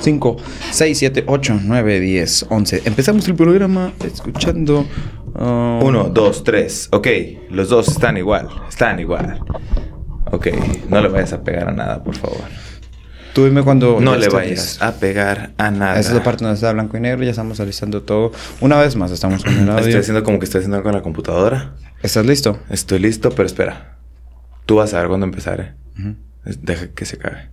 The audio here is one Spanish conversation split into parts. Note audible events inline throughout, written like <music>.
5, 6, 7, 8, 9, 10, 11. Empezamos el programa escuchando. Um... Uno, dos, tres. Ok, los dos están igual. Están igual. Ok, no le vayas a pegar a nada, por favor. Tú dime cuando... No le vayas a pegar a nada. Esa es la parte donde está blanco y negro. Ya estamos alistando todo. Una vez más estamos con el audio. Estoy haciendo como que estoy haciendo con la computadora. ¿Estás listo? Estoy listo, pero espera. Tú vas a ver cuándo empezar, ¿eh? Deja que se cague.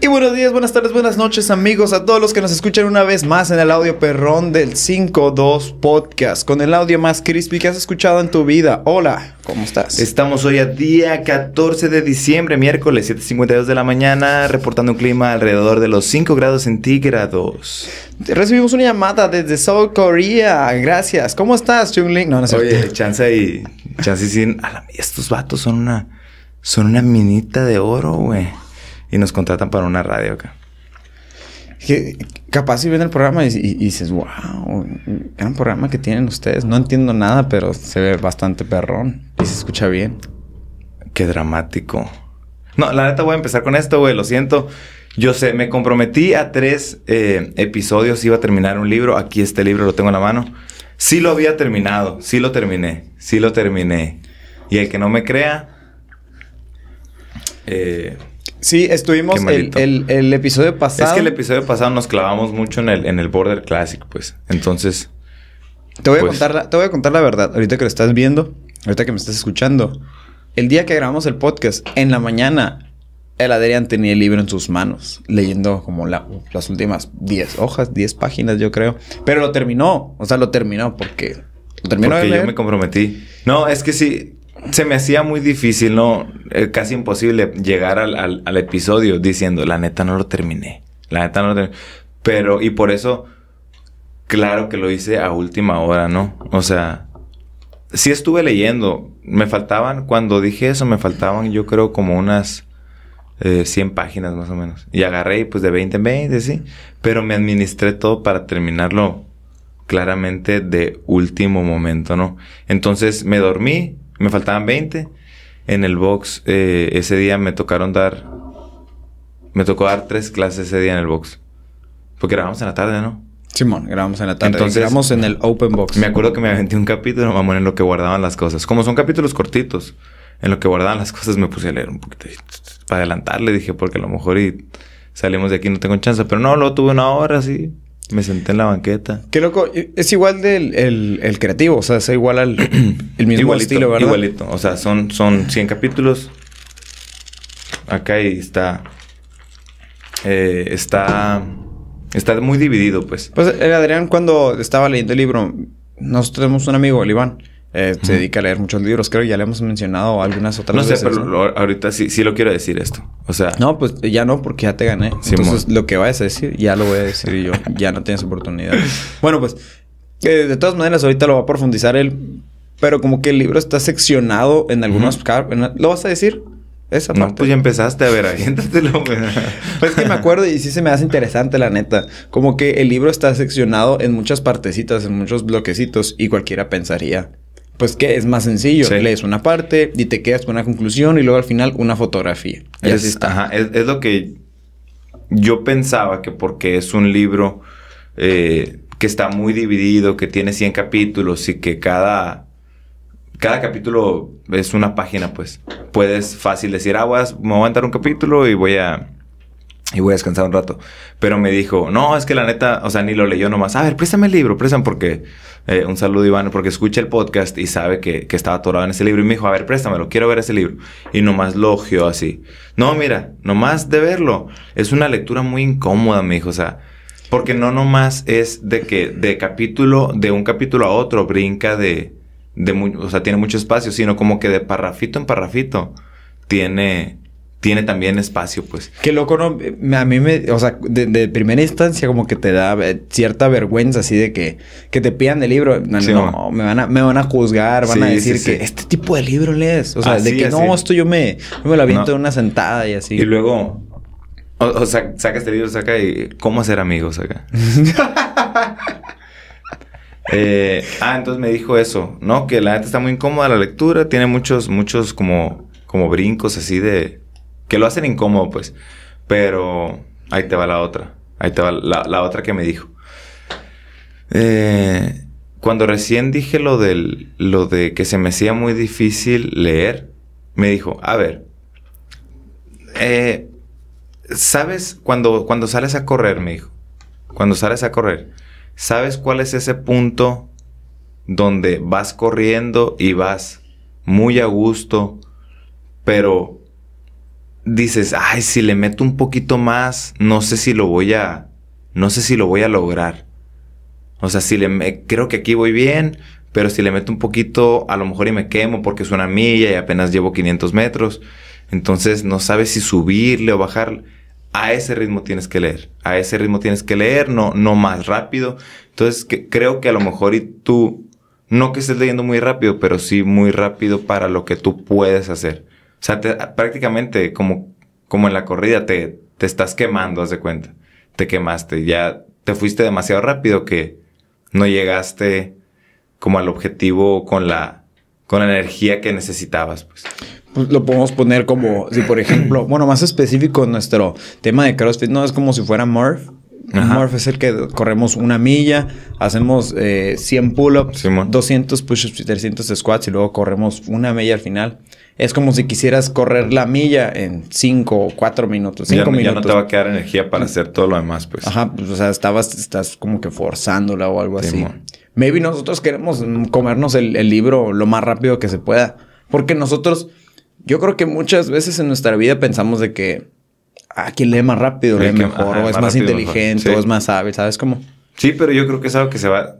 Y buenos días, buenas tardes, buenas noches amigos a todos los que nos escuchan una vez más en el audio perrón del 52 Podcast, con el audio más crispy que has escuchado en tu vida. Hola, ¿cómo estás? Estamos hoy a día 14 de diciembre, miércoles 7.52 de la mañana, reportando un clima alrededor de los 5 grados centígrados. Recibimos una llamada desde South Korea, gracias. ¿Cómo estás, Chung No, no sé. Oye, chance y... Chance y sin... estos vatos son una... Son una minita de oro, güey y nos contratan para una radio acá. Que capaz si ven el programa y, dices, wow, un programa que tienen ustedes. No entiendo nada, pero se ve bastante perrón y se escucha bien. Qué dramático. No, la neta voy a empezar con esto, güey, lo siento. Yo sé, me comprometí a tres eh, episodios, iba a terminar un libro. Aquí este libro lo tengo en la mano. Sí lo había terminado, sí lo terminé, sí lo terminé. Y el que no me crea, eh, Sí, estuvimos el, el, episodio pasado. Es que el episodio pasado nos clavamos mucho en el, en el Border Classic, pues. Entonces. Te voy, a pues contar la, te voy a contar la verdad. Ahorita que lo estás viendo, ahorita que me estás escuchando. El día que grabamos el podcast, en la mañana, el Adrián tenía el libro en sus manos, leyendo como las últimas 10 hojas, 10 páginas, yo creo. Pero lo terminó. O sea, lo terminó porque. Lo terminó porque yo me comprometí. No, es que sí se me hacía muy difícil, ¿no? Eh, casi imposible llegar al, al, episodio diciendo, la neta no lo terminé. La neta no lo terminé. Pero, y por eso, claro que lo hice a última hora, ¿no? O sea, sí estuve leyendo. Me faltaban, cuando dije eso, me faltaban yo creo como unas eh, 100 páginas más o menos. Y agarré pues de 20 en 20, sí. Pero me administré todo para terminarlo claramente de último momento, ¿no? Entonces me dormí, me faltaban 20. En el box eh, ese día me tocaron dar... Me tocó dar tres clases ese día en el box. Porque grabamos en la tarde, ¿no? Simón, grabamos en la tarde. Entonces, grabamos en el open box. Me acuerdo que me aventé un capítulo, mamón, en lo que guardaban las cosas. Como son capítulos cortitos, en lo que guardaban las cosas me puse a leer un poquito. Para adelantarle dije, porque a lo mejor y salimos de aquí no tengo chance. Pero no, lo tuve una hora así. Me senté en la banqueta. Qué loco. Es igual del el, creativo. O sea, es igual al el mismo estilo, ¿verdad? Igualito. O sea, son, son 100 capítulos. Acá ahí está... Eh, está... Está muy dividido, pues. Pues eh, Adrián, cuando estaba leyendo el libro... Nosotros tenemos un amigo, el Iván eh, se dedica a leer muchos libros. Creo que ya le hemos mencionado algunas otras veces. No sé, pero ahorita sí, sí lo quiero decir esto. O sea... No, pues ya no, porque ya te gané. Entonces, lo que vayas a decir, ya lo voy a decir yo. ya no tienes oportunidad. <laughs> bueno, pues... Eh, de todas maneras, ahorita lo va a profundizar él. Pero como que el libro está seccionado en algunos... ¿Lo vas a decir? Esa parte. No, pues ya empezaste a ver, ahí. <laughs> pues es que me acuerdo y sí se me hace interesante, la neta. Como que el libro está seccionado en muchas partecitas, en muchos bloquecitos, y cualquiera pensaría pues que es más sencillo. Lees una parte y te quedas con una conclusión y luego al final una fotografía. Y es, está. Ajá, es, lo que yo pensaba que porque es un libro eh, que está muy dividido, que tiene 100 capítulos y que cada, cada capítulo es una página, pues puedes fácil decir, ah, voy a, me voy a un capítulo y voy a y voy a descansar un rato. Pero me dijo, no, es que la neta, o sea, ni lo leyó nomás. A ver, préstame el libro, préstame porque... Eh, un saludo, Iván, porque escucha el podcast y sabe que, que, estaba atorado en ese libro. Y me dijo, a ver, préstamelo, quiero ver ese libro. Y nomás lo ojeó así. No, mira, nomás de verlo. Es una lectura muy incómoda, me dijo. O sea, porque no nomás es de que de capítulo, de un capítulo a otro, brinca de... de o sea, tiene mucho espacio, sino como que de parrafito en parrafito tiene tiene también espacio, pues. Qué loco, ¿no? A mí me... O sea, de, primera instancia como que te da eh, cierta vergüenza así de que... Que te pidan el libro. No, no me, van a, me van a juzgar. Van a decir que este tipo de libro lees. O sea, de que no, esto yo me... Yo me lo aviento de una sentada y así. Y luego... O, sea, saca este libro, saca y... ¿Cómo hacer amigos acá? <laughs> Eh, ah, entonces me dijo eso, ¿no? Que la neta está muy incómoda la lectura, tiene muchos, muchos como, como brincos así de... que lo hacen incómodo, pues. Pero ahí te va la otra. Ahí te va la, otra que me dijo. Eh, cuando recién dije lo, lo de que se me hacía muy difícil leer, me dijo, a ver, eh, ¿sabes cuando, cuando sales a correr, me dijo? Cuando sales a correr, ¿sabes cuál es ese punto donde vas corriendo y vas muy a gusto, pero dices, ay, si le meto un poquito más, no sé si lo voy a, no sé si lo voy a lograr. O sea, si le, creo que aquí voy bien, pero si le meto un poquito, a lo mejor y me quemo porque es una milla y apenas llevo 500 metros. Entonces no sabes si subirle o bajarle. A ese ritmo tienes que leer. A ese ritmo tienes que leer, no, no más rápido. Entonces que, creo que a lo mejor y tú, no que estés leyendo muy rápido, pero sí muy rápido para lo que tú puedes hacer. O sea, prácticamente como, como en la corrida te, te estás quemando, haz de cuenta. Te quemaste, ya te fuiste demasiado rápido que no llegaste como al objetivo con la, con la energía que necesitabas, pues. pues lo podemos poner como, si por ejemplo, bueno, más específico nuestro tema de CrossFit, no es como si fuera Murph. Murph es el que corremos una milla, hacemos eh, 100 pull-ups, 200 push-ups y 300 squats y luego corremos una milla al final. Es como si quisieras correr la milla en 5 o 4 minutos. 5 minutos. Ya no te va a quedar energía para hacer todo lo demás, pues. Ajá, pues, o sea, estabas, estás como que forzándola o algo así. Maybe nosotros queremos comernos el, libro lo más rápido que se pueda. Porque nosotros, yo creo que muchas veces en nuestra vida pensamos de que, ah, quien lee más rápido, lee mejor, o es más, inteligente, o es más hábil, ¿sabes cómo? Sí, pero yo creo que es algo que se va,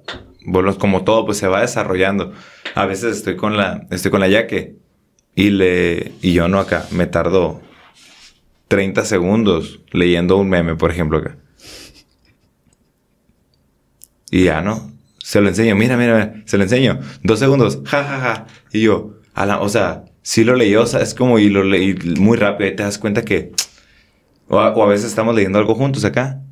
bueno, como todo, pues se va desarrollando. A veces estoy con la, estoy con la yaque y le, y yo no acá, me tardo 30 segundos leyendo un meme, por ejemplo, acá. Y ya no, se lo enseño, mira, mira, se lo enseño. Dos segundos, ja, ja, ja. Y yo, o sea, sí lo leí, o sea, es como, y lo leí muy rápido y te das cuenta que, o a, veces estamos leyendo algo juntos acá,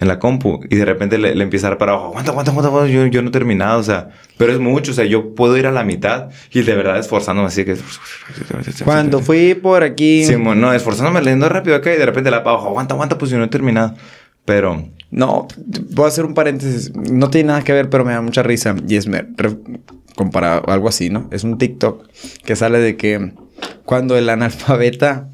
en la compu, y de repente le, empieza a dar para abajo, aguanta, aguanta, aguanta, yo, yo no he terminado, o sea, pero es mucho, o sea, yo puedo ir a la mitad y de verdad esforzándome así que... Cuando <laughs> fui por aquí... Sí, no, esforzándome leyendo rápido acá y de repente la para abajo, aguanta, aguanta, pues yo no he terminado. Pero no, voy a hacer un paréntesis. No tiene nada que ver, pero me da mucha risa. Y es me, compara algo así, ¿no? Es un TikTok que sale de que cuando el analfabeta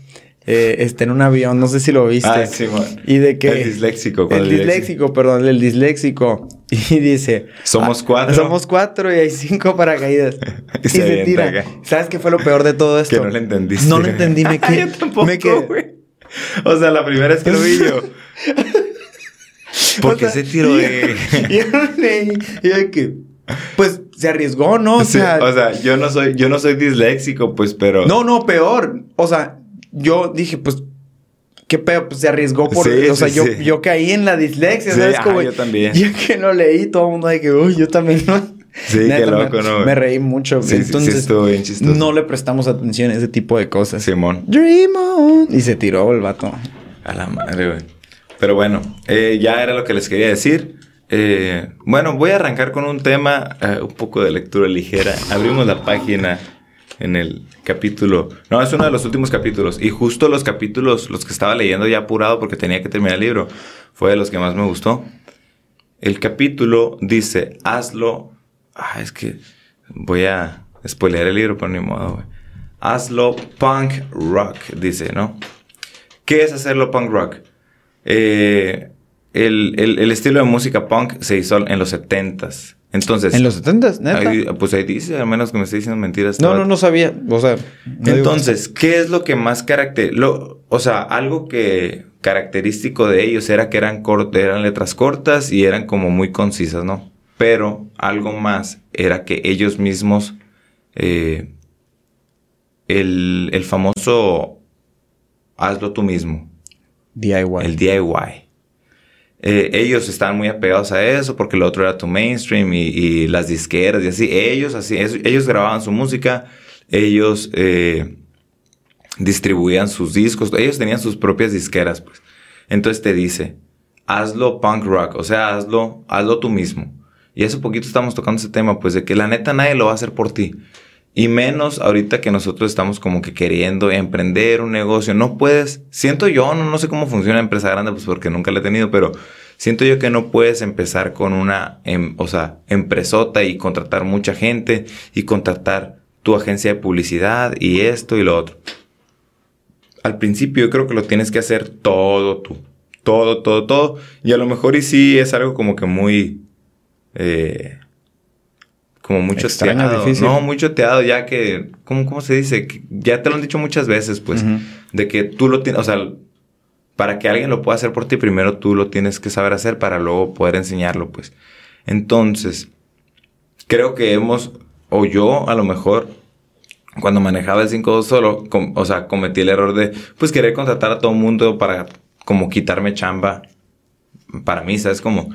eh, está en un avión, no sé si lo viste. Ah, sí. Y de que. El disléxico. El disléxico, perdón, el disléxico. <laughs> Y dice. Somos ah, cuatro. Somos cuatro y hay cinco paracaídas. <laughs> y, se, tira. ¿Sabes qué fue lo peor de todo esto? Que no lo entendiste. No lo entendí, me <laughs> quedé. yo tampoco, me quedé. O sea, la primera vez que lo vi yo. Porque se tiró de. y yo que. Pues se arriesgó, ¿no? O sea, o sea, yo no soy, yo no soy disléxico, pues, pero. No, no, peor. O sea, yo dije, pues, qué peor, pues se arriesgó por. o sea, yo, yo caí en la dislexia, ¿sabes? Como, yo también. Yo que lo <laughs> leí, todo el mundo de que, uy, yo también no. Sí, qué loco, ¿no? Me reí mucho. Sí, Entonces, sí, estuvo bien chistoso. No le prestamos atención a ese tipo de cosas. Simón. Dream on. Y se tiró el vato. A la madre, güey. Pero bueno, eh, ya era lo que les quería decir. Eh, bueno, voy a arrancar con un tema, eh, un poco de lectura ligera. Abrimos la página en el capítulo. No, es uno de los últimos capítulos. Y justo los capítulos, los que estaba leyendo ya apurado porque tenía que terminar el libro, fue de los que más me gustó. El capítulo dice, hazlo. Ah, es que voy a spoilear el libro, pero ni modo, güey. Hazlo punk rock, dice, ¿no? ¿Qué es hacerlo punk rock? Eh, el, estilo de música punk se hizo en los 70s. Entonces. ¿En los 70s? pues ahí dice, al menos que me esté diciendo mentiras. No, no, no sabía. O sea. Entonces, ¿qué es lo que más caracteriza? O sea, algo que característico de ellos era que eran, eran letras cortas y eran como muy concisas, ¿no? Pero algo más era que ellos mismos. Eh, el, el famoso hazlo tú mismo. DIY. El DIY. Eh, ellos estaban muy apegados a eso porque lo otro era tu mainstream y, las disqueras y así. Ellos, así, ellos grababan su música, ellos eh, distribuían sus discos, ellos tenían sus propias disqueras, pues. Entonces te dice, hazlo punk rock, o sea, hazlo, hazlo tú mismo. Y hace poquito estamos tocando ese tema, pues de que la neta nadie lo va a hacer por ti. Y menos ahorita que nosotros estamos como que queriendo emprender un negocio. No puedes, siento yo, no, no sé cómo funciona la empresa grande, pues porque nunca la he tenido, pero siento yo que no puedes empezar con una, em, o sea, empresota y contratar mucha gente y contratar tu agencia de publicidad y esto y lo otro. Al principio yo creo que lo tienes que hacer todo tú. Todo, todo, todo. Y a lo mejor y sí es algo como que muy... Eh, como mucho teado. Difícil. No, mucho teado, ya que, ¿cómo, ¿cómo, se dice? ya te lo han dicho muchas veces, pues, de que tú lo tienes, o sea, para que alguien lo pueda hacer por ti, primero tú lo tienes que saber hacer para luego poder enseñarlo, pues. Entonces, creo que hemos, o yo a lo mejor, cuando manejaba el 5-2 solo, o sea, cometí el error de, pues, querer contratar a todo el mundo para, como, quitarme chamba para mí, ¿sabes? Como,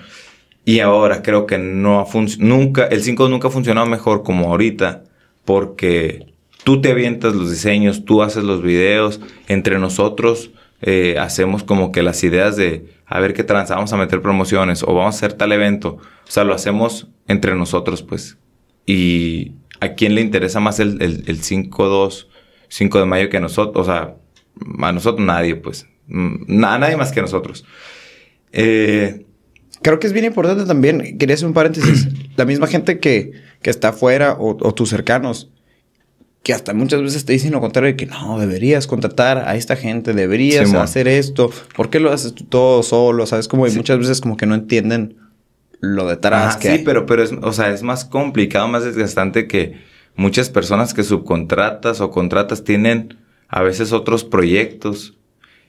y ahora creo que no ha nunca, el 5 nunca ha funcionado mejor como ahorita, porque tú te avientas los diseños, tú haces los videos, entre nosotros eh, hacemos como que las ideas de a ver qué trans, vamos a meter promociones o vamos a hacer tal evento. O sea, lo hacemos entre nosotros, pues. Y a quién le interesa más el, el, el 5-2, 5 de mayo que a nosotros, o sea, a nosotros nadie, pues. Mm, a nadie más que nosotros. Eh, Creo que es bien importante también, quería hacer un paréntesis, <clears throat> la misma gente que, que está afuera o, tus cercanos, que hasta muchas veces te dicen lo contrario que no, deberías contratar a esta gente, deberías hacer esto, ¿por qué lo haces tú todo solo? ¿Sabes? Como muchas veces como que no entienden lo detrás que Sí, pero, pero es, o sea, es más complicado, más desgastante que muchas personas que subcontratas o contratas tienen a veces otros proyectos.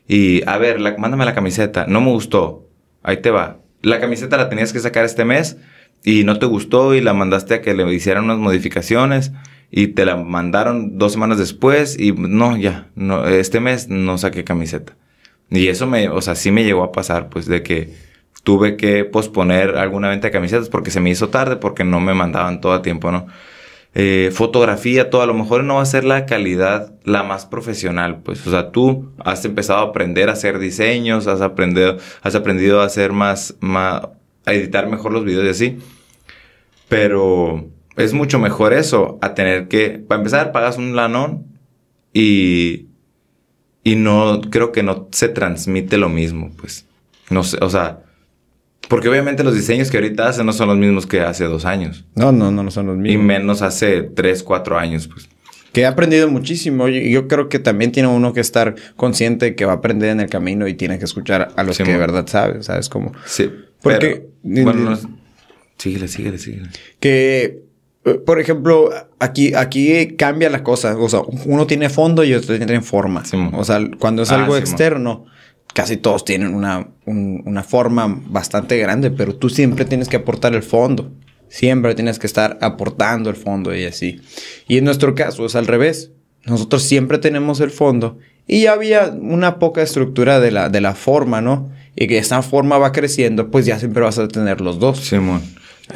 Y, a ver, mándame la camiseta, no me gustó, ahí te va la camiseta la tenías que sacar este mes y no te gustó y la mandaste a que le hicieran unas modificaciones y te la mandaron dos semanas después y no, ya, no, este mes no saqué camiseta. Y eso me, o sea, sí me llegó a pasar, pues, de que tuve que posponer alguna venta de camisetas porque se me hizo tarde, porque no me mandaban todo a tiempo, ¿no? Eh, fotografía, todo, a lo mejor no va a ser la calidad la más profesional, pues, o sea, tú has empezado a aprender a hacer diseños, has aprendido, has aprendido a hacer más, más, a editar mejor los videos y así, pero es mucho mejor eso a tener que, para empezar, pagas un lanón y, y no, creo que no se transmite lo mismo, pues, no sé, o sea, porque obviamente los diseños que ahorita hacen no son los mismos que hace dos años. No, no, no, no son los mismos. Y menos hace tres, cuatro años, pues. Que he aprendido muchísimo. Y yo creo que también tiene uno que estar consciente que va a aprender en el camino y tiene que escuchar a los que de verdad sabe, ¿sabes? Como... Sí. Porque... bueno, síguele, síguele, síguele. Que eh, por ejemplo, aquí, aquí cambia la cosa. O sea, uno tiene fondo y otro tiene forma. o sea, cuando es ah, algo externo, casi todos tienen una, una forma bastante grande, pero tú siempre tienes que aportar el fondo. Siempre tienes que estar aportando el fondo y así. Y en nuestro caso es al revés. Nosotros siempre tenemos el fondo y ya había una poca estructura de la, de la forma, ¿no? Y que esa forma va creciendo, pues ya siempre vas a tener los dos. Simón.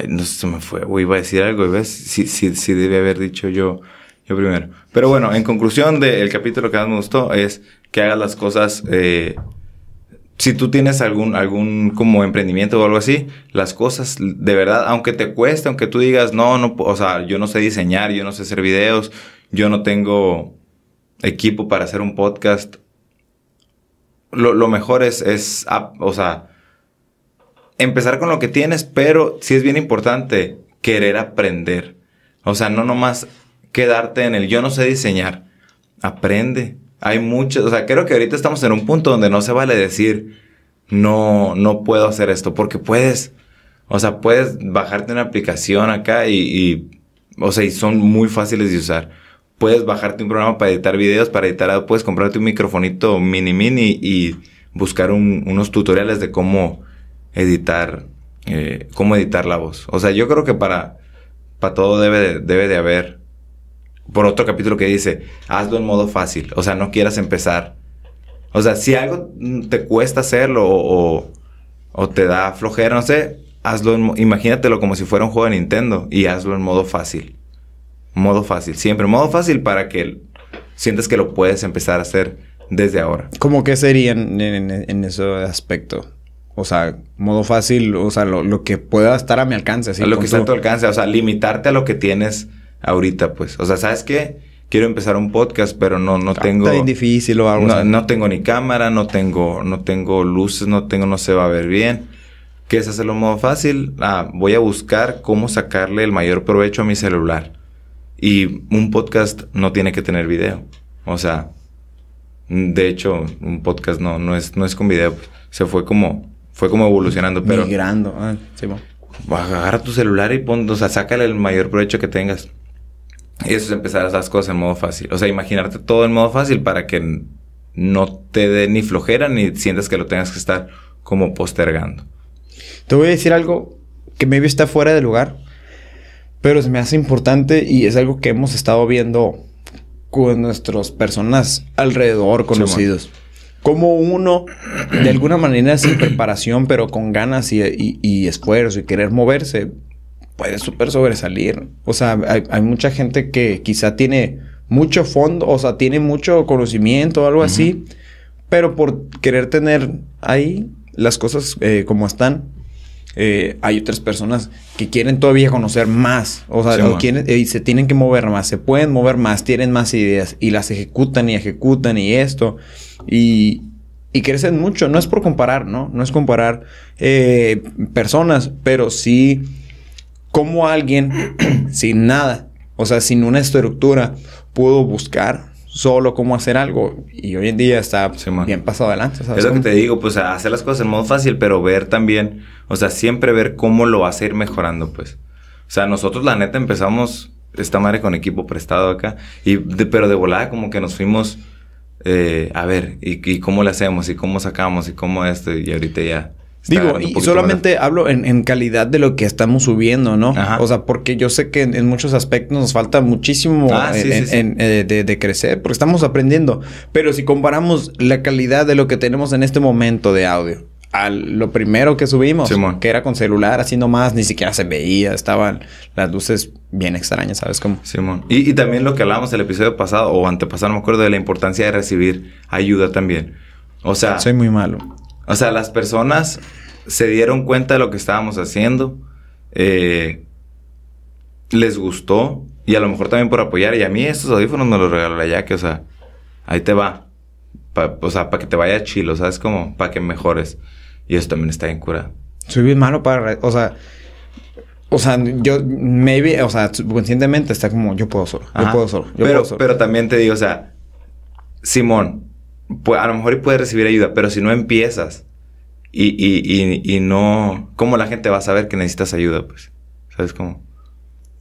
no se me fue. O iba a decir algo, ¿ves? Sí, sí, sí debe haber dicho yo, yo primero. Pero bueno, en conclusión del capítulo que más me gustó es que hagas las cosas eh, si tú tienes algún, algún como emprendimiento o algo así, las cosas de verdad, aunque te cueste, aunque tú digas, no, no, o sea, yo no sé diseñar, yo no sé hacer videos, yo no tengo equipo para hacer un podcast, lo, mejor es, es, o sea, empezar con lo que tienes, pero sí es bien importante querer aprender. O sea, no nomás quedarte en el yo no sé diseñar. Aprende, hay muchos, o sea, creo que ahorita estamos en un punto donde no se vale decir, no, no puedo hacer esto, porque puedes, o sea, puedes bajarte una aplicación acá y, o sea, y son muy fáciles de usar. Puedes bajarte un programa para editar videos, para editar, puedes comprarte un microfonito mini mini y buscar unos tutoriales de cómo editar, eh, cómo editar la voz. O sea, yo creo que para, para todo debe debe de haber por otro capítulo que dice, hazlo en modo fácil, o sea, no quieras empezar. O sea, si algo te cuesta hacerlo o, o, te da flojera, no sé, hazlo, en, imagínatelo como si fuera un juego de Nintendo y hazlo en modo fácil. Modo fácil, siempre modo fácil para que sientas que lo puedes empezar a hacer desde ahora. ¿Cómo que sería en, en, ese aspecto? O sea, modo fácil, o sea, lo, que pueda estar a mi alcance. Así, a lo que está a tu alcance, o sea, limitarte a lo que tienes ahorita, pues. O sea, ¿sabes qué? Quiero empezar un podcast, pero no, no ah, tengo... Está difícil o algo no, no tengo ni cámara, no tengo, no tengo luces, no tengo, no se va a ver bien. ¿Qué es hacerlo en modo fácil? Ah, voy a buscar cómo sacarle el mayor provecho a mi celular. Y un podcast no tiene que tener video. O sea, de hecho, un podcast no, no, es, no es con video. Se fue como fue como evolucionando, pero... Migrando, ah, sí, Agarra tu celular y pon, o sea, sácale el mayor provecho que tengas. Y eso es empezar a hacer las cosas en modo fácil. O sea, imaginarte todo en modo fácil para que no te dé ni flojera ni sientas que lo tengas que estar como postergando. Te voy a decir algo que maybe está fuera de lugar, pero se me hace importante y es algo que hemos estado viendo con nuestras personas alrededor conocidos como uno, de alguna manera sin preparación, pero con ganas y, esfuerzo y querer moverse, puede súper sobresalir. O sea, hay, mucha gente que quizá tiene mucho fondo, o sea, tiene mucho conocimiento o algo así, pero por querer tener ahí las cosas eh, como están, eh, hay otras personas que quieren todavía conocer más, o sea, eh, y se tienen que mover más, se pueden mover más, tienen más ideas y las ejecutan y ejecutan y esto. Y, y crecen mucho. No es por comparar, ¿no? No es comparar personas, pero sí como alguien <clears throat> sin nada, o sea, sin una estructura, pudo buscar solo cómo hacer algo y hoy en día está bien pasado adelante. ¿sabes? Es lo que te digo, pues hacer las cosas en modo fácil, pero ver también, o sea, siempre ver cómo lo vas a ir mejorando, pues. O sea, nosotros la neta empezamos esta madre con equipo prestado acá, y pero de volada como que nos fuimos eh, a ver, y, cómo le hacemos? ¿Y cómo sacamos? ¿Y cómo esto? Y ahorita ya... Digo, y solamente hablo en, calidad de lo que estamos subiendo, ¿no? O sea, porque yo sé que en, muchos aspectos nos falta muchísimo ah, eh, de, de, crecer, porque estamos aprendiendo. Pero si comparamos la calidad de lo que tenemos en este momento de audio a lo primero que subimos, que era con celular, así nomás, ni siquiera se veía, estaban las luces bien extrañas, ¿sabes cómo? Simón. Y, y, también lo que hablábamos el episodio pasado o antepasado, no me acuerdo de la importancia de recibir ayuda también. O sea... Soy muy malo. O sea, las personas se dieron cuenta de lo que estábamos haciendo, eh, les gustó y a lo mejor también por apoyar. Y a mí estos audífonos me los regaló la que, o sea, ahí te va. o sea, para que te vaya chilo, ¿sabes? Como para que mejores. Y eso también está bien curado. Soy bien malo para... O sea... O sea, yo, maybe, o sea, subconscientemente está como, yo puedo solo, yo puedo solo, yo pero, puedo solo. Pero también te digo, o sea, Simón, pues, a lo mejor puedes recibir ayuda, pero si no empiezas y, y, y, y, no, ¿cómo la gente va a saber que necesitas ayuda? Pues, ¿sabes cómo?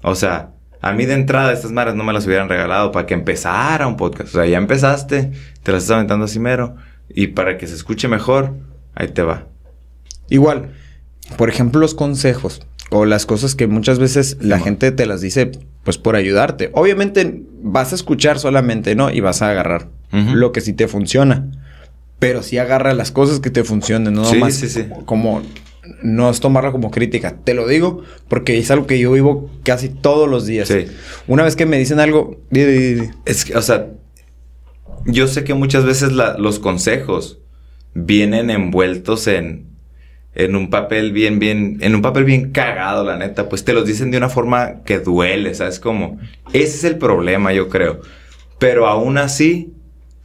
O sea, a mí de entrada estas madres no me las hubieran regalado para que empezara un podcast. O sea, ya empezaste, te las estás aventando así mero, y para que se escuche mejor, ahí te va. Igual, por ejemplo, los consejos o las cosas que muchas veces la gente te las dice pues por ayudarte. Obviamente vas a escuchar solamente, ¿no? Y vas a agarrar lo que sí te funciona. Pero sí agarra las cosas que te funcionen, no sí, sí, sí. como no es tomarlo como crítica. Te lo digo porque es algo que yo vivo casi todos los días. Una vez que me dicen algo, es que, o sea, yo sé que muchas veces los consejos vienen envueltos en en un papel bien, bien, en un papel bien cagado, la neta, pues te los dicen de una forma que duele, ¿sabes? Como, ese es el problema, yo creo. Pero aún así,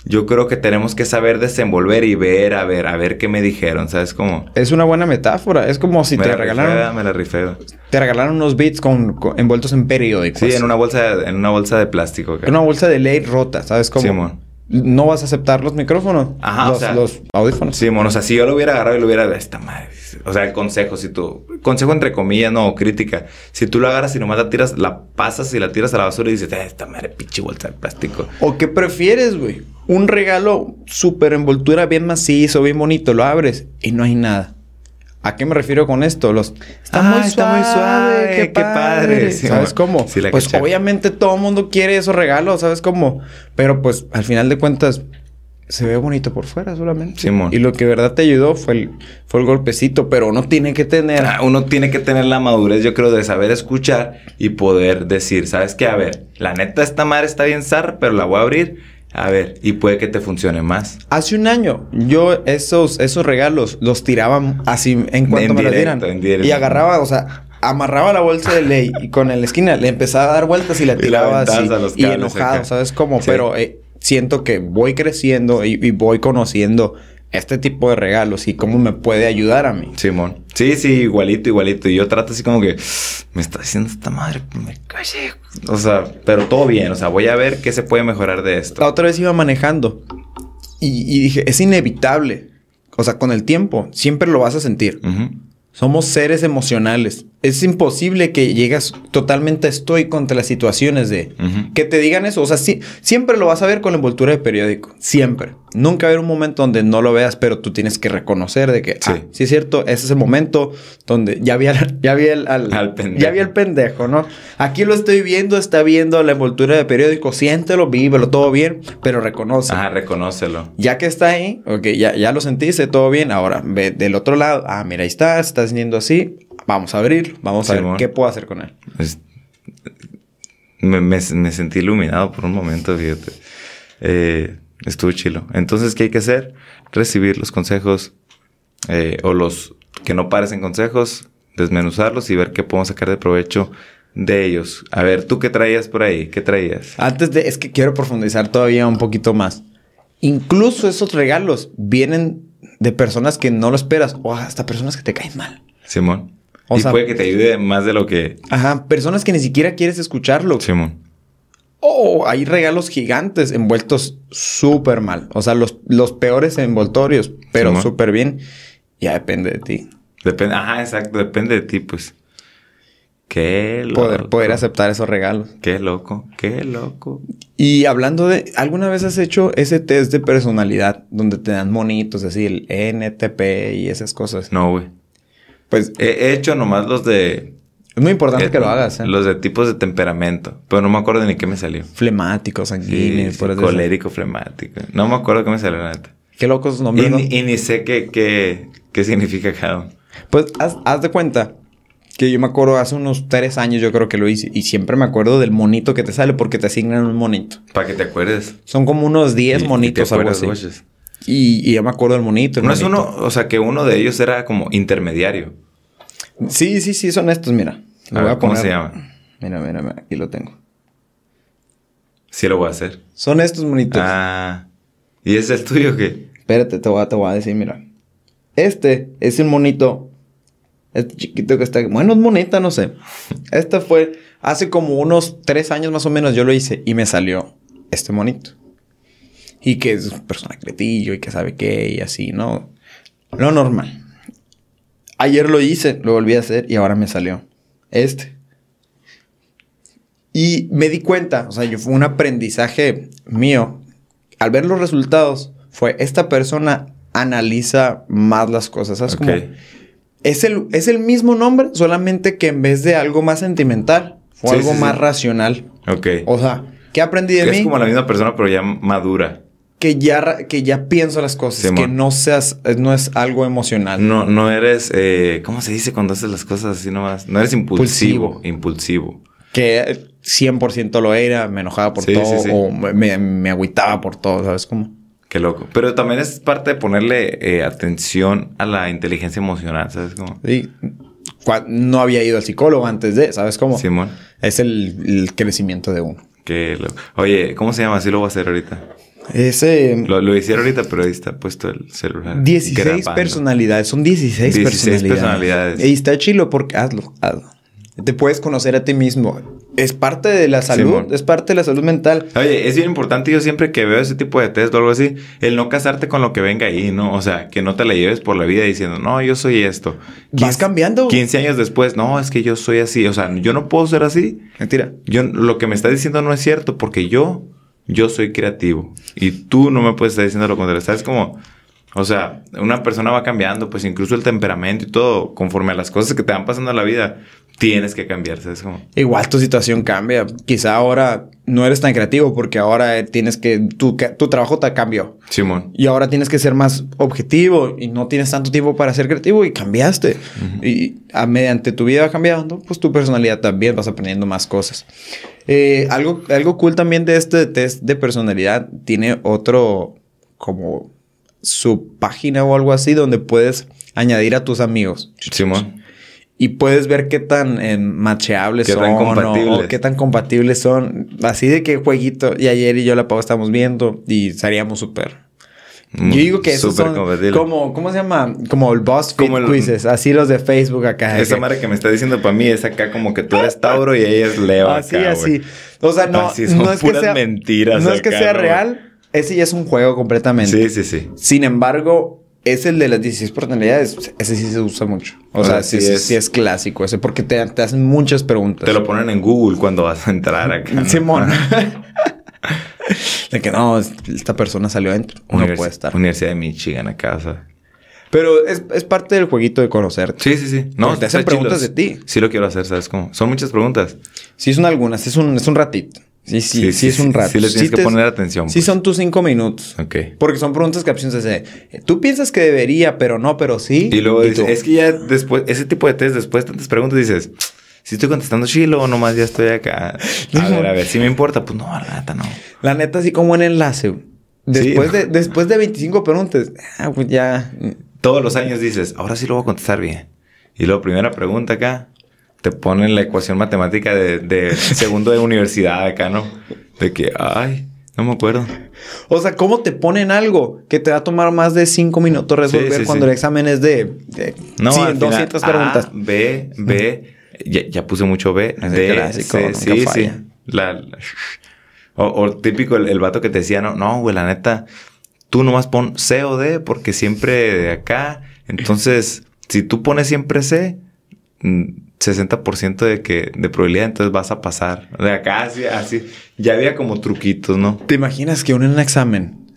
yo creo que tenemos que saber desenvolver y ver, a ver, a ver qué me dijeron, ¿sabes? Como... Es una buena metáfora, es como si te regalaron... me la rifé. Te regalaron unos beats con, envueltos en periódicos. Sí, en una bolsa, en una bolsa de plástico. En una bolsa de ley rota, ¿sabes? Como no vas a aceptar los micrófonos. Ajá, los, o sea, los audífonos. Sí, bueno, o sea, si yo lo hubiera agarrado y lo hubiera... Esta madre... O sea, el consejo, si tú... Consejo entre comillas, no, crítica. Si tú lo agarras y nomás la tiras, la pasas y la tiras a la basura y dices... Eh, esta madre, pinche bolsa de plástico. ¿O qué prefieres, güey? Un regalo súper envoltura, bien macizo, bien bonito. Lo abres y no hay nada. ¿A qué me refiero con esto? Los está, muy, suave, muy suave, qué, padre. ¿Sabes cómo? pues obviamente todo el mundo quiere esos regalos, ¿sabes cómo? Pero pues al final de cuentas se ve bonito por fuera solamente. Simón. Y lo que verdad te ayudó fue el, fue el golpecito, pero uno tiene que tener. Ah, uno tiene que tener la madurez, yo creo, de saber escuchar y poder decir, ¿sabes qué? A ver, la neta, esta madre está bien zar, pero la voy a abrir A ver, y puede que te funcione más. Hace un año, yo esos, esos regalos los tiraba así en cuanto me los dieran. Y agarraba, o sea, amarraba la bolsa de ley y con la esquina le empezaba a dar vueltas y la tiraba así. y enojado, ¿sabes cómo? Pero eh, siento que voy creciendo y, voy conociendo este tipo de regalos y cómo me puede ayudar a mí. Simón. Sí, sí, igualito, igualito. Y yo trato así como que me está diciendo esta madre, me calle. O sea, pero todo bien. O sea, voy a ver qué se puede mejorar de esto. La otra vez iba manejando y, dije, es inevitable. O sea, con el tiempo siempre lo vas a sentir. Somos seres emocionales. Es imposible que llegas totalmente estoy contra las situaciones de que te digan eso. O sea, sí, siempre lo vas a ver con la envoltura de periódico. Siempre. Nunca va a haber un momento donde no lo veas, pero tú tienes que reconocer de que, sí, ah, sí es cierto, ese es el momento donde ya vi, ya vi el, al, pendejo. ya vi el pendejo, ¿no? Aquí lo estoy viendo, está viendo la envoltura de periódico, siéntelo, vívelo, todo bien, pero reconoce. Ah, reconócelo. Ya que está ahí, ok, ya, ya lo sentiste, todo bien, ahora ve del otro lado, ah, mira, ahí está, está sintiendo así, vamos a abrir, vamos a ver qué puedo hacer con él. me, me, me, sentí iluminado por un momento, fíjate. Eh, Estuvo chilo. Entonces, ¿qué hay que hacer? Recibir los consejos eh, o los que no parecen consejos, desmenuzarlos y ver qué podemos sacar de provecho de ellos. A ver, ¿tú qué traías por ahí? ¿Qué traías? Antes de... Es que quiero profundizar todavía un poquito más. Incluso esos regalos vienen de personas que no lo esperas o hasta personas que te caen mal. Simón. O y puede que te ayude más de lo que... Ajá, personas que ni siquiera quieres escucharlo. Simón. Oh, hay regalos gigantes envueltos súper mal. O sea, los, los peores envoltorios, pero súper bien. Ya depende de ti. Depende, ajá, exacto, depende de ti, pues. Qué loco. Poder, poder aceptar esos regalos. Qué loco, qué loco. Y hablando de, ¿alguna vez has hecho ese test de personalidad donde te dan monitos, así el NTP y esas cosas? No, güey. Pues he hecho nomás los de es muy importante que lo hagas. ¿eh? Los de tipos de temperamento. Pero no me acuerdo ni qué me salió. Flemático, sanguíneo. por colérico, flemático. No me acuerdo qué me salió, la neta. Qué locos nombres, y, y, ni sé qué, qué, qué significa cada uno. Pues haz, de cuenta que yo me acuerdo hace unos tres años yo creo que lo hice. Y siempre me acuerdo del monito que te sale porque te asignan un monito. Para que te acuerdes. Son como unos 10 monitos, algo así. Y, y yo me acuerdo del monito. no es uno, o sea, que uno de ellos era como intermediario. Sí, sí, sí, son estos, mira. ¿Cómo se llama? Mira, mira, mira, aquí lo tengo. Sí lo voy a hacer. Son estos monitos. Ah. ¿Y es el tuyo qué? Espérate, te voy, a, te voy a decir, mira. Este es el monito. Este chiquito que está... Bueno, es monita, no sé. Este fue... Hace como unos tres años más o menos yo lo hice y me salió este monito. Y que es persona cretillo y que sabe qué y así, ¿no? Lo normal. Ayer lo hice, lo volví a hacer y ahora me salió este. Y me di cuenta, o sea, yo fue un aprendizaje mío. Al ver los resultados, fue esta persona analiza más las cosas. ¿Sabes Es el, es el mismo nombre, solamente que en vez de algo más sentimental, fue algo más racional. Ok. O sea, ¿qué aprendí de mí? Es como la misma persona, pero ya madura que ya, que ya pienso las cosas, que no seas, no es algo emocional. No, no eres, eh, ¿cómo se dice cuando haces las cosas así nomás? No eres impulsivo, impulsivo. Que 100% lo era, me enojaba por todo o me, me agüitaba por todo, ¿sabes cómo? Qué loco. Pero también es parte de ponerle eh, atención a la inteligencia emocional, ¿sabes cómo? Sí. No había ido al psicólogo antes de, ¿sabes cómo? Simón. Es el, el crecimiento de uno. Qué loco. Oye, ¿cómo se llama? Así lo voy a hacer ahorita. Ese... Lo, lo hicieron ahorita, pero ahí está puesto el celular. 16 personalidades. Son 16, 16 personalidades. Y está chilo porque hazlo, hazlo. Te puedes conocer a ti mismo. Es parte de la salud, es parte de la salud mental. Oye, es bien importante yo siempre que veo ese tipo de test o algo así, el no casarte con lo que venga ahí, ¿no? O sea, que no te la lleves por la vida diciendo, no, yo soy esto. Vas cambiando. 15 años después, no, es que yo soy así. O sea, yo no puedo ser así. Mentira. Yo, lo que me estás diciendo no es cierto porque yo yo soy creativo y tú no me puedes estar diciendo lo contrario. ¿Sabes como, o sea, una persona va cambiando, pues incluso el temperamento y todo, conforme a las cosas que te van pasando en la vida, tienes que cambiar, ¿sabes como? Igual tu situación cambia. Quizá ahora no eres tan creativo porque ahora tienes que, tu, tu trabajo te cambió. Simón. Y ahora tienes que ser más objetivo y no tienes tanto tiempo para ser creativo y cambiaste. Y a, mediante tu vida va cambiando, pues tu personalidad también vas aprendiendo más cosas. Eh, algo, algo cool también de este test de personalidad tiene otro como su página o algo así donde puedes añadir a tus amigos. Simón. Y puedes ver qué tan eh, macheables son O, qué tan compatibles son. Así de que jueguito. Y ayer y yo la Pau estamos viendo y estaríamos súper yo digo que eso son como, ¿cómo se llama? Como el BuzzFeed como el, quizzes, así los de Facebook acá. Esa madre que me está diciendo para mí es acá como que tú eres Tauro y ella es Leo Así, así. O sea, no, no es que sea mentiras No es que sea real, ese ya es un juego completamente. Sí, sí, sí. Sin embargo, es el de las 16 personalidades, ese sí se usa mucho. O, sea, sí, es, sí, es, clásico ese, porque te, te, hacen muchas preguntas. Te lo ponen en Google cuando vas a entrar acá. Simón. <laughs> <laughs> de que no, esta persona salió adentro. No puede estar. Universidad de Michigan a casa. Pero es, es, parte del jueguito de conocerte. Sí, sí, sí. No, te hacen preguntas de ti. Sí lo quiero hacer, ¿sabes cómo? Son muchas preguntas. Sí, son algunas. Es un, es un ratito. Sí, sí, sí, es un rato. Sí, le tienes que poner atención. Sí, pues. son tus cinco minutos. Ok. Porque son preguntas que opciones de tú piensas que debería, pero no, pero sí. Y luego dices, es que ya después, ese tipo de test, después de tantas preguntas, dices, si estoy contestando chilo o nomás ya estoy acá. <laughs> A ver, a ver, si me importa, pues no, la neta no. La neta, así como en enlace. Después, de, después de 25 preguntas, ah, pues ya. Todos los años dices, ahora sí lo voy a contestar bien. Y luego, primera pregunta acá, te ponen la ecuación matemática de, segundo de universidad acá, ¿no? De que, ay, no me acuerdo. O sea, ¿cómo te ponen algo que te va a tomar más de 5 minutos resolver cuando el examen es de, no, 200 preguntas? A, B, B. Ya, puse mucho B. D, clásico, sí, sí. La, o, típico el, vato que te decía, no, no, güey, la neta, tú nomás pon C o D porque siempre de acá. Entonces, <laughs> si tú pones siempre C, 60% mm, de que de probabilidad, entonces vas a pasar. De acá, así, así. Ya había como truquitos, ¿no? ¿Te imaginas que uno en un examen,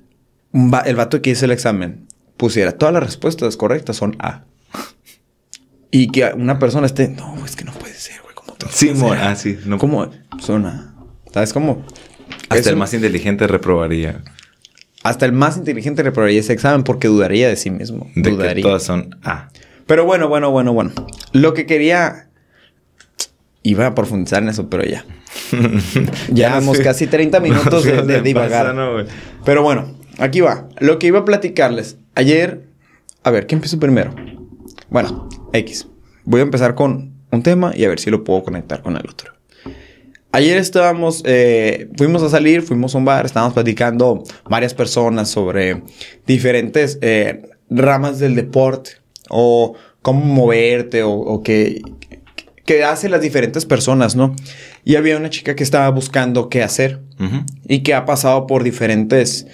el vato que hizo el examen, pusiera todas las respuestas correctas son A? <laughs> Y que una persona esté, no, es que no puede ser, güey, como todo. Sí, ah, sí. No. ¿Cómo? Son A. ¿Sabes cómo? Hasta el más inteligente reprobaría. Hasta el más inteligente reprobaría ese examen porque dudaría de sí mismo. De dudaría. que todas son A. Pero bueno, bueno, bueno, bueno. Lo que quería... Iba a profundizar en eso, pero ya. <laughs> ya Llevamos casi 30 <laughs> minutos de, divagar. pero bueno, aquí va. Lo que iba a platicarles. Ayer... A ver, ¿qué empezó primero? Bueno, X. Voy a empezar con un tema y a ver si lo puedo conectar con el otro. Ayer estábamos, eh, fuimos a salir, fuimos a un bar, estábamos platicando varias personas sobre diferentes eh, ramas del deporte o cómo moverte o, qué, hacen las diferentes personas, ¿no? Y había una chica que estaba buscando qué hacer y que ha pasado por diferentes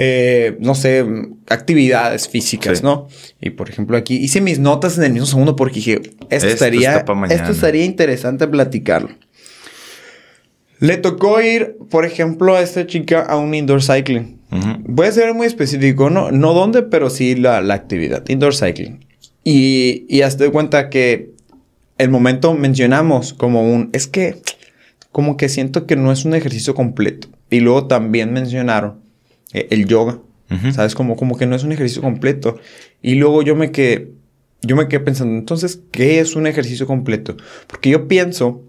eh, no sé, actividades físicas, ¿no? Y por ejemplo aquí hice mis notas en el mismo segundo porque dije, esto, estaría, esto estaría interesante platicarlo. Le tocó ir, por ejemplo, a esta chica a un indoor cycling. Voy a ser muy específico, no, no dónde, pero sí la, actividad, indoor cycling. Y, y hasta de cuenta que el momento mencionamos como un, es que como que siento que no es un ejercicio completo. Y luego también mencionaron eh, el yoga. ¿Sabes? Como, como que no es un ejercicio completo. Y luego yo me quedé, yo me quedé pensando, entonces, ¿qué es un ejercicio completo? Porque yo pienso,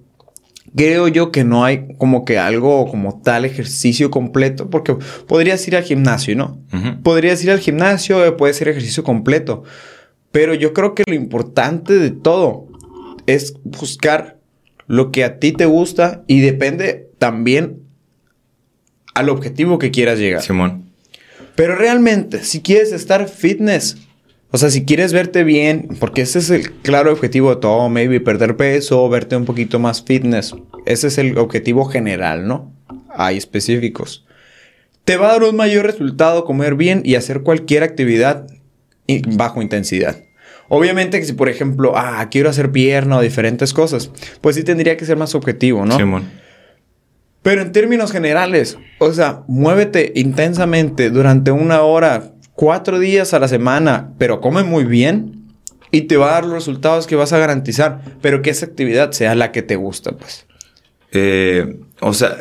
creo yo que no hay como que algo como tal ejercicio completo, porque podrías ir al gimnasio, ¿no? Podrías ir al gimnasio, eh, puede ser ejercicio completo. Pero yo creo que lo importante de todo es buscar lo que a ti te gusta y depende también al objetivo que quieras llegar. Simón. Pero realmente, si quieres estar fitness, o sea, si quieres verte bien, porque ese es el claro objetivo de todo, maybe perder peso, verte un poquito más fitness. Ese es el objetivo general, ¿no? Hay específicos. Te va a dar un mayor resultado comer bien y hacer cualquier actividad bajo intensidad. Obviamente que si, por ejemplo, ah, quiero hacer pierna o diferentes cosas, pues sí tendría que ser más objetivo, ¿no? Simón. Pero en términos generales, o sea, muévete intensamente durante una hora, cuatro días a la semana, pero come muy bien y te va a dar los resultados que vas a garantizar, pero que esa actividad sea la que te gusta, pues. Eh, o sea,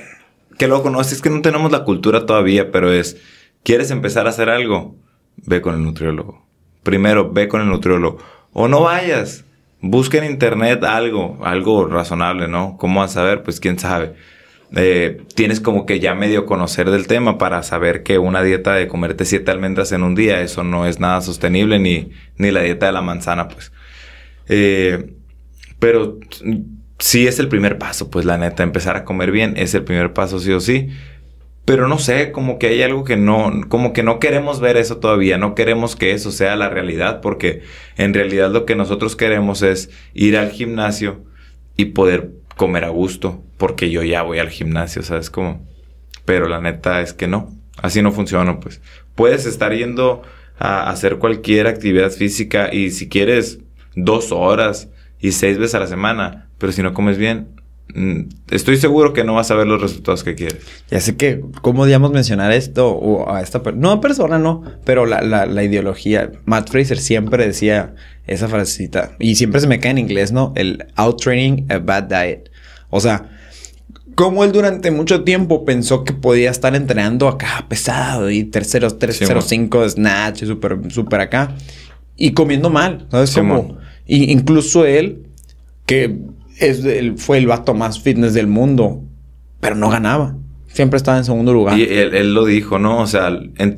que lo conoces, es que no tenemos la cultura todavía, pero es, ¿quieres empezar a hacer algo? Ve con el nutriólogo. Primero, ve con el nutriólogo. O no vayas, busca en internet algo, algo razonable, ¿no? ¿Cómo vas a saber? Pues quién sabe. Eh, tienes como que ya medio conocer del tema para saber que una dieta de comerte siete almendras en un día, eso no es nada sostenible, ni, ni la dieta de la manzana, pues. Eh, pero sí es el primer paso, pues la neta, empezar a comer bien es el primer paso, sí o sí. Pero no sé, como que hay algo que no, como que no queremos ver eso todavía, no queremos que eso sea la realidad, porque en realidad lo que nosotros queremos es ir al gimnasio y poder comer a gusto, porque yo ya voy al gimnasio, ¿sabes cómo? Pero la neta es que no, así no funciona, pues. Puedes estar yendo a hacer cualquier actividad física y si quieres dos horas y seis veces a la semana, pero si no comes bien, Mm, estoy seguro que no vas a ver los resultados que quieres. Ya sé que, ¿cómo digamos mencionar esto o a esta persona? No, persona no, pero la, la, ideología. Matt Fraser siempre decía esa frasecita y siempre se me cae en inglés, ¿no? El outtraining a bad diet. O sea, como él durante mucho tiempo pensó que podía estar entrenando acá pesado y terceros 305 de snatch, súper, súper acá y comiendo mal, ¿sabes? cómo? Y incluso él, que es fue el vato más fitness del mundo, pero no ganaba. Siempre estaba en segundo lugar. Y él, lo dijo, ¿no? O sea,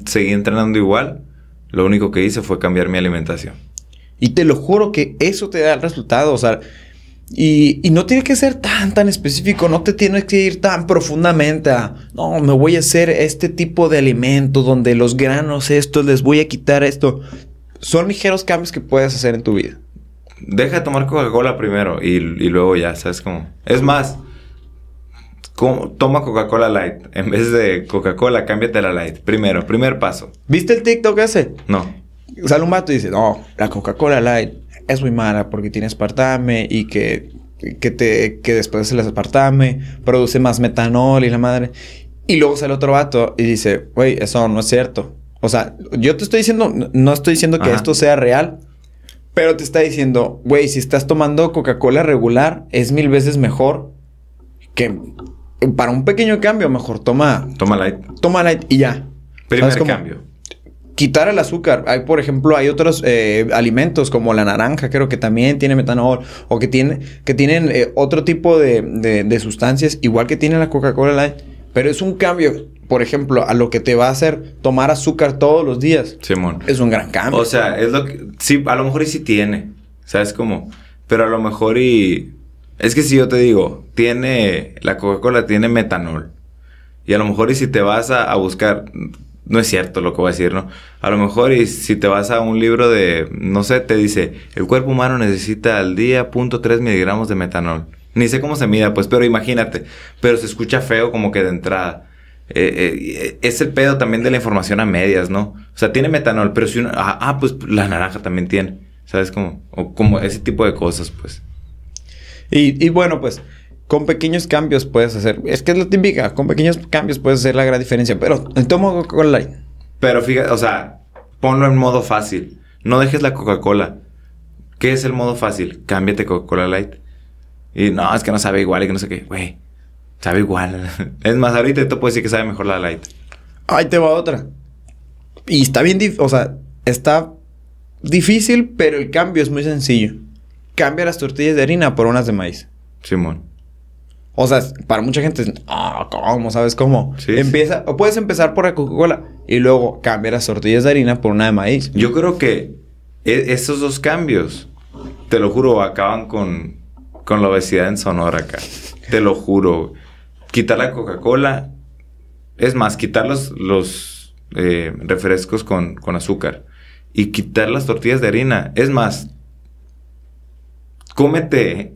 seguí entrenando igual. Lo único que hice fue cambiar mi alimentación. Y te lo juro que eso te da el resultado. O sea, y, y, no tiene que ser tan, tan específico. No te tienes que ir tan profundamente a, no, me voy a hacer este tipo de alimento donde los granos, esto, les voy a quitar esto. Son ligeros cambios que puedes hacer en tu vida deja de tomar Coca-Cola primero y, luego ya, ¿sabes cómo? Es más, toma Coca-Cola Light. En vez de Coca-Cola, cámbiate la Light. Primero, primer paso. ¿Viste el TikTok ese? No. Sale un vato y dice, no, la Coca-Cola Light es muy mala porque tiene aspartame y que, que, te, que después el aspartame produce más metanol y la madre. Y luego sale otro vato y dice, güey, eso no es cierto. O sea, yo te estoy diciendo, no estoy diciendo que esto sea real, pero te está diciendo, güey, si estás tomando Coca-Cola regular, es mil veces mejor que para un pequeño cambio, mejor toma. Toma light. Toma light y ya. Primer cambio. Quitar el azúcar. Hay, por ejemplo, hay otros eh, alimentos como la naranja, creo que también tiene metanol. O que, tiene, que tienen eh, otro tipo de, de, sustancias, igual que tiene la Coca-Cola Light. Pero es un cambio por ejemplo, a lo que te va a hacer tomar azúcar todos los días. Simón. Es un gran cambio. O sea, es lo que... Sí, a lo mejor y sí tiene. ¿Sabes cómo? Pero a lo mejor y... Es que si yo te digo, tiene... La Coca-Cola tiene metanol. Y a lo mejor y si te vas a, buscar... No es cierto lo que voy a decir, ¿no? A lo mejor y si te vas a un libro de... No sé, te dice... El cuerpo humano necesita al día .3 miligramos de metanol. Ni sé cómo se mida, pues, pero imagínate. Pero se escucha feo como que de entrada. Eh, eh, es el pedo también de la información a medias, ¿no? O sea, tiene metanol, pero si uno... Ah, ah pues la naranja también tiene. ¿Sabes cómo? O como ese tipo de cosas, pues. Y, bueno, pues con pequeños cambios puedes hacer. Es que es la típica. Con pequeños cambios puedes hacer la gran diferencia. Pero tomo Coca-Cola Light. Pero fíjate, o sea, ponlo en modo fácil. No dejes la Coca-Cola. ¿Qué es el modo fácil? Cámbiate Coca-Cola Light. Y no, es que no sabe igual y que no sé qué. Güey, Sabe igual. <laughs> Es más, ahorita te puedo decir que sabe mejor la light. Ahí te va otra. Y está bien, o sea, está difícil, pero el cambio es muy sencillo. Cambia las tortillas de harina por unas de maíz. Simón. O sea, para mucha gente, ah, ¿cómo? ¿Sabes cómo? Sí, Empieza, o puedes empezar por la Coca-Cola y luego cambia las tortillas de harina por una de maíz. Yo creo que e, esos dos cambios, te lo juro, acaban con, con la obesidad en Sonora acá. Te lo juro quitar la Coca-Cola. Es más, quitar los, los eh, refrescos con, azúcar. Y quitar las tortillas de harina. Es más, cómete.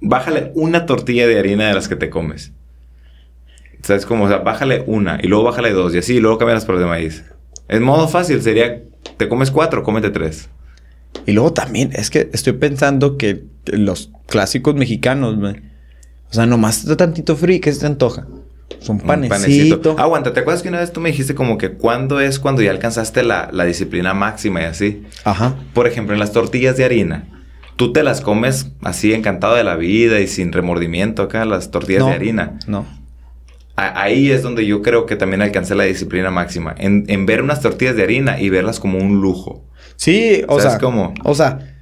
Bájale una tortilla de harina de las que te comes. ¿Sabes cómo? O sea, bájale una y luego bájale dos y así, y luego cambias por de maíz. En modo fácil sería, te comes cuatro, cómete tres. Y luego también, es que estoy pensando que los clásicos mexicanos, o sea, nomás está tantito frío que se te antoja. Son panecito. Aguanta, ¿te acuerdas que una vez tú me dijiste como que cuándo es cuando ya alcanzaste la, disciplina máxima y así? Ajá. Por ejemplo, en las tortillas de harina. Tú te las comes así encantado de la vida y sin remordimiento acá, las tortillas de harina. No. ahí es donde yo creo que también alcancé la disciplina máxima. En, en ver unas tortillas de harina y verlas como un lujo. Sí, o sea. ¿Cómo? O sea,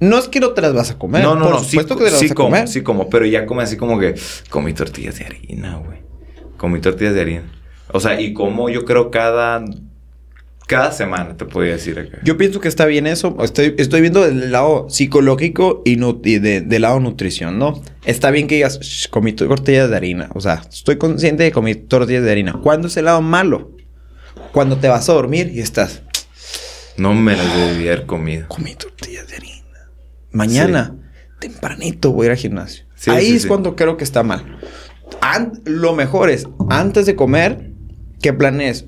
No es que no te las vas a comer. No, no, Por no. supuesto sí, que te las sí vas a como, comer. sí como, pero ya come así como que comí tortillas de harina, güey. Comí tortillas de harina. O sea, y como yo creo cada cada semana te podría decir acá. Yo pienso que está bien eso. Estoy, estoy viendo del lado psicológico y, de- del lado nutrición, ¿no? Está bien que digas, "Shh, comí tortillas de harina. O sea, estoy consciente de que comí tortillas de harina. ¿Cuándo es el lado malo? Cuando te vas a dormir y estás, No me las debí haber comido. comí tortillas de harina. Mañana, tempranito, voy a ir al gimnasio. Sí, Ahí sí, es sí. cuando creo que está mal. Lo mejor es, antes de comer, que planees.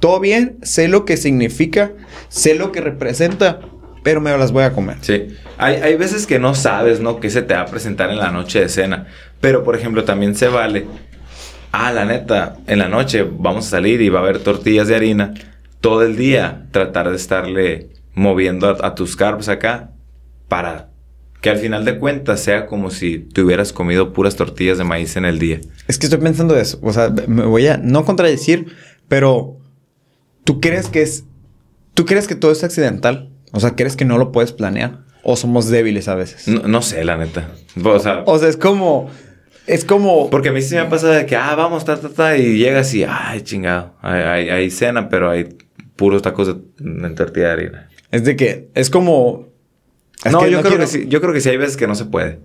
Todo bien, sé lo que significa, sé lo que representa, pero me las voy a comer. Sí. Hay, hay veces que no sabes, ¿no? Que se te va a presentar en la noche de cena. Pero, por ejemplo, también se vale. Ah, la neta, en la noche vamos a salir y va a haber tortillas de harina. Todo el día tratar de estarle moviendo a, a tus carbs acá para que al final de cuentas sea como si te hubieras comido puras tortillas de maíz en el día. Es que estoy pensando eso. O sea, me voy a no contradecir, pero ¿tú crees que es. ¿Tú crees que todo es accidental? O sea, ¿crees que no lo puedes planear? ¿O somos débiles a veces? No, no sé, la neta. O sea, O sea, es como. Es como. Porque a mí sí me pasa de que, ah, vamos, ta, ta, ta, y llegas y, ay, chingado, hay, hay, hay cena, pero hay puros tacos de, tortilla de harina. Es de que. Es como. es no, que yo creo quiero- que sí, yo creo que sí hay veces que no se puede.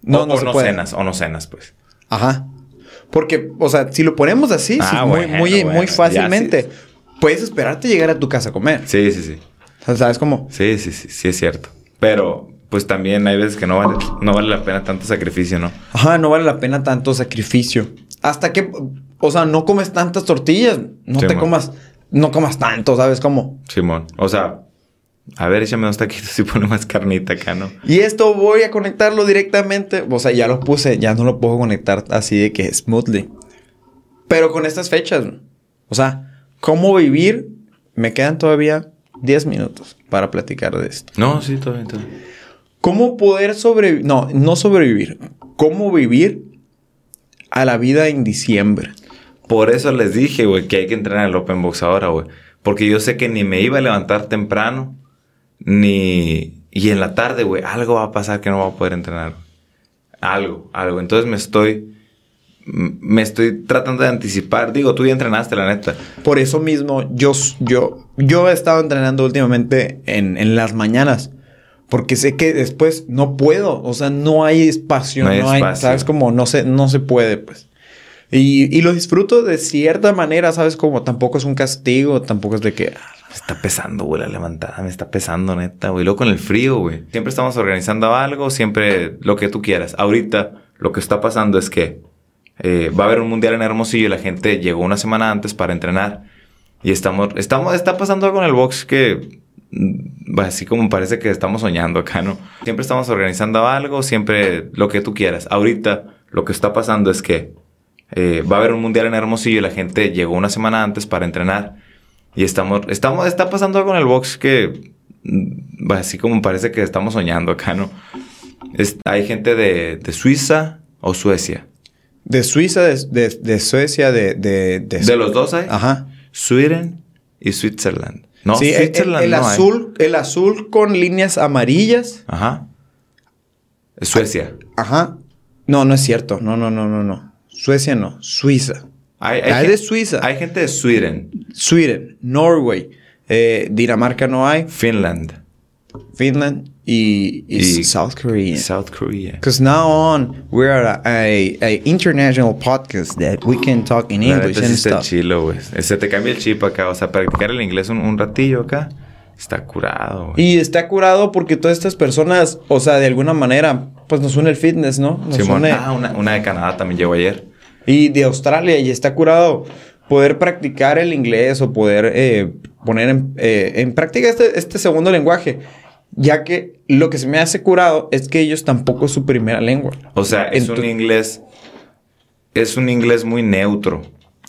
No, o, no o se no puede. cenas, o no cenas, pues. Ajá. Porque, o sea, si lo ponemos así, Ah, sí, muy, bueno, muy, bueno, muy ya fácilmente, puedes esperarte llegar a tu casa a comer. Sí, sí, sí. O sea, ¿sabes cómo? Sí, sí, sí, sí es cierto. Pero, pues también hay veces que no vale, no vale la pena tanto sacrificio, ¿no? Ajá, no vale la pena tanto sacrificio. Hasta que, o sea, no comes tantas tortillas, no te comas, no comas tanto, ¿sabes cómo? Simón. O sea, a ver, échame unos taquitos y <laughs> pone más carnita acá, ¿no? Y esto voy a conectarlo directamente, o sea, ya lo puse, ya no lo puedo conectar así de que smoothly. Pero con estas fechas, o sea, ¿cómo vivir? Me quedan todavía 10 minutos para platicar de esto. No, sí, todo bien. ¿Cómo poder sobrevivir? No, no sobrevivir. ¿Cómo vivir a la vida en diciembre? Por eso les dije, güey, que hay que entrenar el open box ahora, güey. Porque yo sé que ni me iba a levantar temprano, ni... Y en la tarde, güey, algo va a pasar que no voy a poder entrenar. Algo, algo. Entonces me estoy... Me estoy tratando de anticipar. Digo, tú ya entrenaste, la neta. Por eso mismo, yo, yo, yo he estado entrenando últimamente en, en las mañanas. Porque sé que después no puedo. O sea, no hay espacio. No No hay hay, espacio. ¿Sabes? Como no se, no se puede, pues. Y, y lo disfruto de cierta manera, ¿sabes? Como tampoco es un castigo, tampoco es de que... ah, Me está pesando, güey, la levantada. Me está pesando, neta, güey. Luego con el frío, güey. Siempre estamos organizando algo, siempre lo que tú quieras. Ahorita lo que está pasando es que eh, va a haber un mundial en Hermosillo y la gente llegó una semana antes para entrenar. Y estamos, estamos, está pasando algo en el box que mm, así como parece que estamos soñando acá, ¿no? Siempre estamos organizando algo, siempre lo que tú quieras. Ahorita lo que está pasando es que eh, va a haber un mundial en Hermosillo y la gente llegó una semana antes para entrenar. Y estamos, estamos, está pasando algo en el box que mm, así como parece que estamos soñando acá, ¿no? Es- hay gente de, de Suiza o Suecia. De Suiza, de, de, de Suecia, de... De, de, De los dos hay. Ajá. Sweden y Switzerland. No, sí, el, el- Switzerland el no hay. azul, el azul con líneas amarillas. Ajá. Suecia. Ajá. No, no es cierto. No, no, no, no, no. Suecia no. Suiza. Hay, Hay gen- de Suiza. Hay gente de Sweden, Sweden, Norway, eh, Dinamarca no hay, Finland Finland y, y Y- South Korea. South Korea. Because now on we're a, a, a international podcast that we can talk in La English sí and está stuff. chilo, güey. Se te cambia el chip acá. O sea, practicar el inglés un, un ratillo acá. Está curado. Y está curado porque todas estas personas, o sea, de alguna manera, pues nos une el fitness, ¿no? Nos Simón. une- Ah, una, una de Canadá también llegó ayer. Y de Australia, y está curado poder practicar el inglés o poder eh, poner en, eh, en práctica este, este segundo lenguaje. Ya que lo que se me hace curado es que ellos tampoco es su primera lengua. O sea, es un inglés. Es un inglés muy neutro.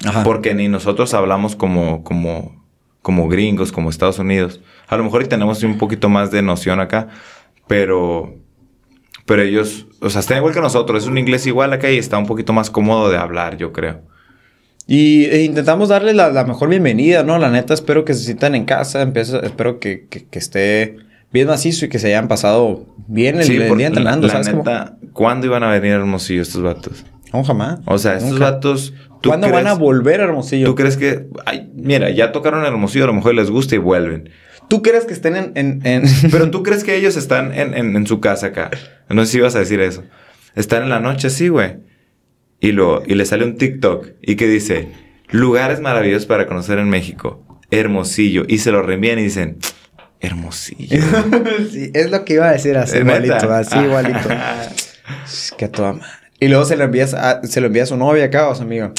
Ajá. Porque ni nosotros hablamos como, como, como gringos, como Estados Unidos. A lo mejor y tenemos un poquito más de noción acá, pero, pero ellos, o sea, están igual que nosotros. Es un inglés igual acá y está un poquito más cómodo de hablar, yo creo. Y e intentamos darle la, la mejor bienvenida, ¿no? La neta, espero que se sientan en casa. empiezo- espero que, que- que esté bien macizo y que se hayan pasado bien el, día entrenando. La, neta, ¿cuándo iban a venir a Hermosillo estos vatos? No, jamás. O sea, estos vatos... ¿Cuándo van a volver a Hermosillo? ¿Tú crees que... Ay, mira, ya tocaron Hermosillo, a lo mejor les gusta y vuelven. ¿Tú crees que estén en... en, <laughs> Pero tú crees que ellos están en, en, su casa acá. No sé si ibas a decir eso. Están en la noche así, güey. Y, lo, y le sale un TikTok y que dice... Lugares maravillosos para conocer en México. Hermosillo. Y se lo reenvían y dicen... Hermosillo. <laughs> sí, es lo que iba a decir así igualito, así igualito. que toda madre. Y luego se lo envías a, se lo envía a su novia acá, o sea, amigo.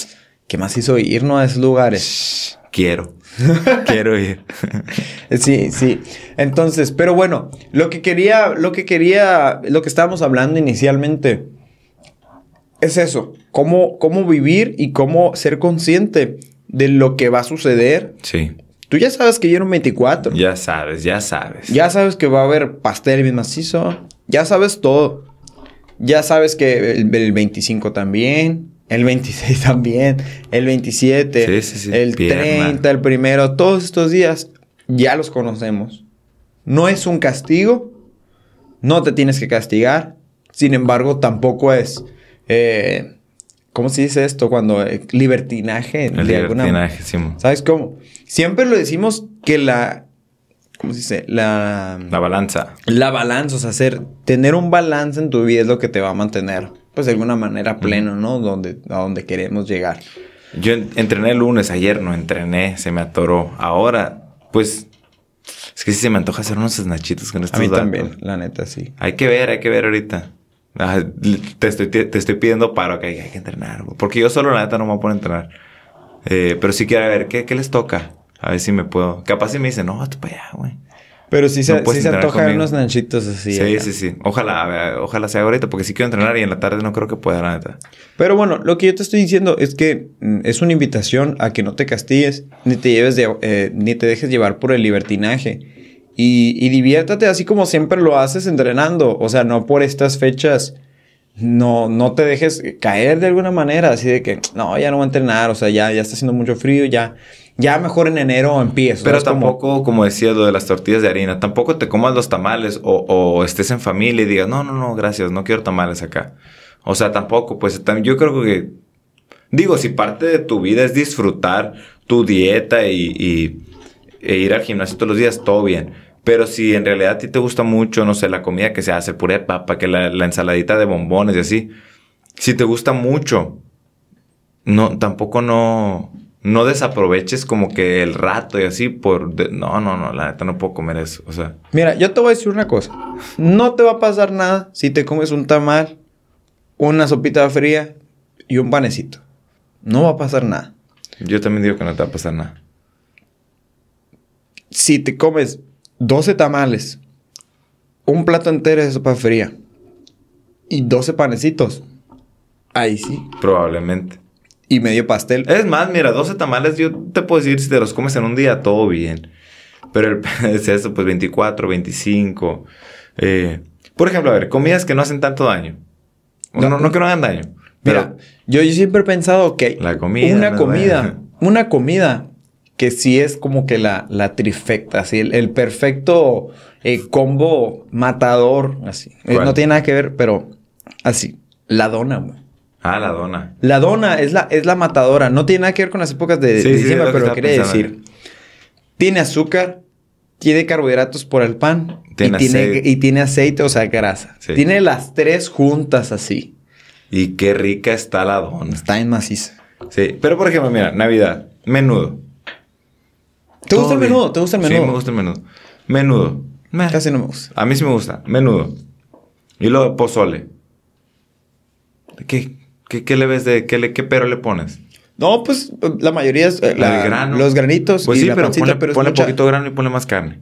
¿Qué más hizo irnos a esos lugares? Quiero. Quiero ir. <laughs> sí, sí. Entonces, pero bueno, lo que quería, lo que quería, lo que estábamos hablando inicialmente es eso. Cómo, cómo vivir y cómo ser consciente de lo que va a suceder. Sí. Tú ya sabes que yo un 24. Ya sabes, ya sabes. Ya sabes que va a haber pastel bien macizo. Ya sabes todo. Ya sabes que el, 25 también. El 26 <laughs> también. El 27. Sí, sí, sí. El 30, el primero. Todos estos días ya los conocemos. No es un castigo. No te tienes que castigar. Sin embargo, tampoco es... Eh, ¿Cómo se dice esto? Cuando eh, libertinaje. El libertinaje, sí. ¿Sabes cómo? Siempre lo decimos que la... ¿Cómo se dice? La... La balanza. La balanza, o sea, hacer... Tener un balance en tu vida es lo que te va a mantener, pues de alguna manera pleno, ¿no? Donde, a donde queremos llegar. Yo entrené el lunes, ayer no entrené, se me atoró. Ahora, pues... Es que sí se me antoja hacer unos snachitos con estos A mí también, la neta, sí. Hay que ver, hay que ver ahorita. Te, estoy, te, estoy pidiendo paro que hay, que entrenar. Porque yo solo, la neta, no me voy a entrenar. Eh, pero sí quiero ver, ¿qué, ¿qué, les toca? A ver si me puedo. Capaz si me dicen, no, tú para allá, güey. Pero sí se, sí se antoja unos nanchitos así. Sí, sí, sí. Ojalá, ojalá sea ahorita, porque sí quiero entrenar y en la tarde no creo que pueda, la neta. Pero bueno, lo que yo te estoy diciendo es que mm, es una invitación a que no te castigues, ni te lleves de, eh, ni te dejes llevar por el libertinaje. Y, diviértate así como siempre lo haces entrenando. O sea, no por estas fechas. No, no te dejes caer de alguna manera. Así de que, no, ya no voy a entrenar. O sea, ya, ya está haciendo mucho frío. Ya, ya mejor en enero empiezo. Pero tampoco, como... decía lo de las tortillas de harina, tampoco te comas los tamales o, o, estés en familia y digas, no, no, no, gracias, no quiero tamales acá. O sea, tampoco, pues yo creo que, digo, si parte de tu vida es disfrutar tu dieta y, y e ir al gimnasio todos los días, todo bien. Pero si en realidad a ti te gusta mucho, no sé, la comida que se hace, puré de papa, que la, ensaladita de bombones y así, si te gusta mucho, no, tampoco no, no desaproveches como que el rato y así por... no, no, no, la neta no puedo comer eso, o sea... Mira, yo te voy a decir una cosa. No te va a pasar nada si te comes un tamal, una sopita fría y un panecito. No va a pasar nada. Yo también digo que no te va a pasar nada. Si te comes 12 tamales, un plato entero de sopa fría y 12 panecitos. Ahí sí. Probablemente. Y medio pastel. Es más, mira, 12 tamales yo te puedo decir si te los comes en un día, todo bien. Pero el, <laughs> es eso, pues 24, 25. Eh, por ejemplo, a ver, comidas que no hacen tanto daño. No, no, que no hagan daño. Mira, yo, siempre he pensado que la comida, una comida, <laughs> una comida que sí es como que la, la trifecta, así, el, perfecto eh, combo matador, así. Eh, no tiene nada que ver, pero así, la dona, güey. Ah, la dona. La dona es la, es la matadora. No tiene nada que ver con las épocas de, diciembre, pero lo quería decir. Tiene azúcar, tiene carbohidratos por el pan y, tiene, y tiene aceite, o sea, grasa. Tiene las tres juntas así. Y qué rica está la dona. Está en maciza. Sí, pero por ejemplo, mira, Navidad, menudo. ¿Te gusta el menudo? ¿Te gusta el menudo? Sí, me gusta el menudo. Menudo. Casi no me gusta. A mí sí me gusta. Menudo. Y luego pozole. ¿Qué, qué, le ves de... Qué, le, qué pero le pones? No, pues la mayoría es... Eh, grano. Los granitos pues sí, pero ponle, pero ponle poquito grano y ponle más carne.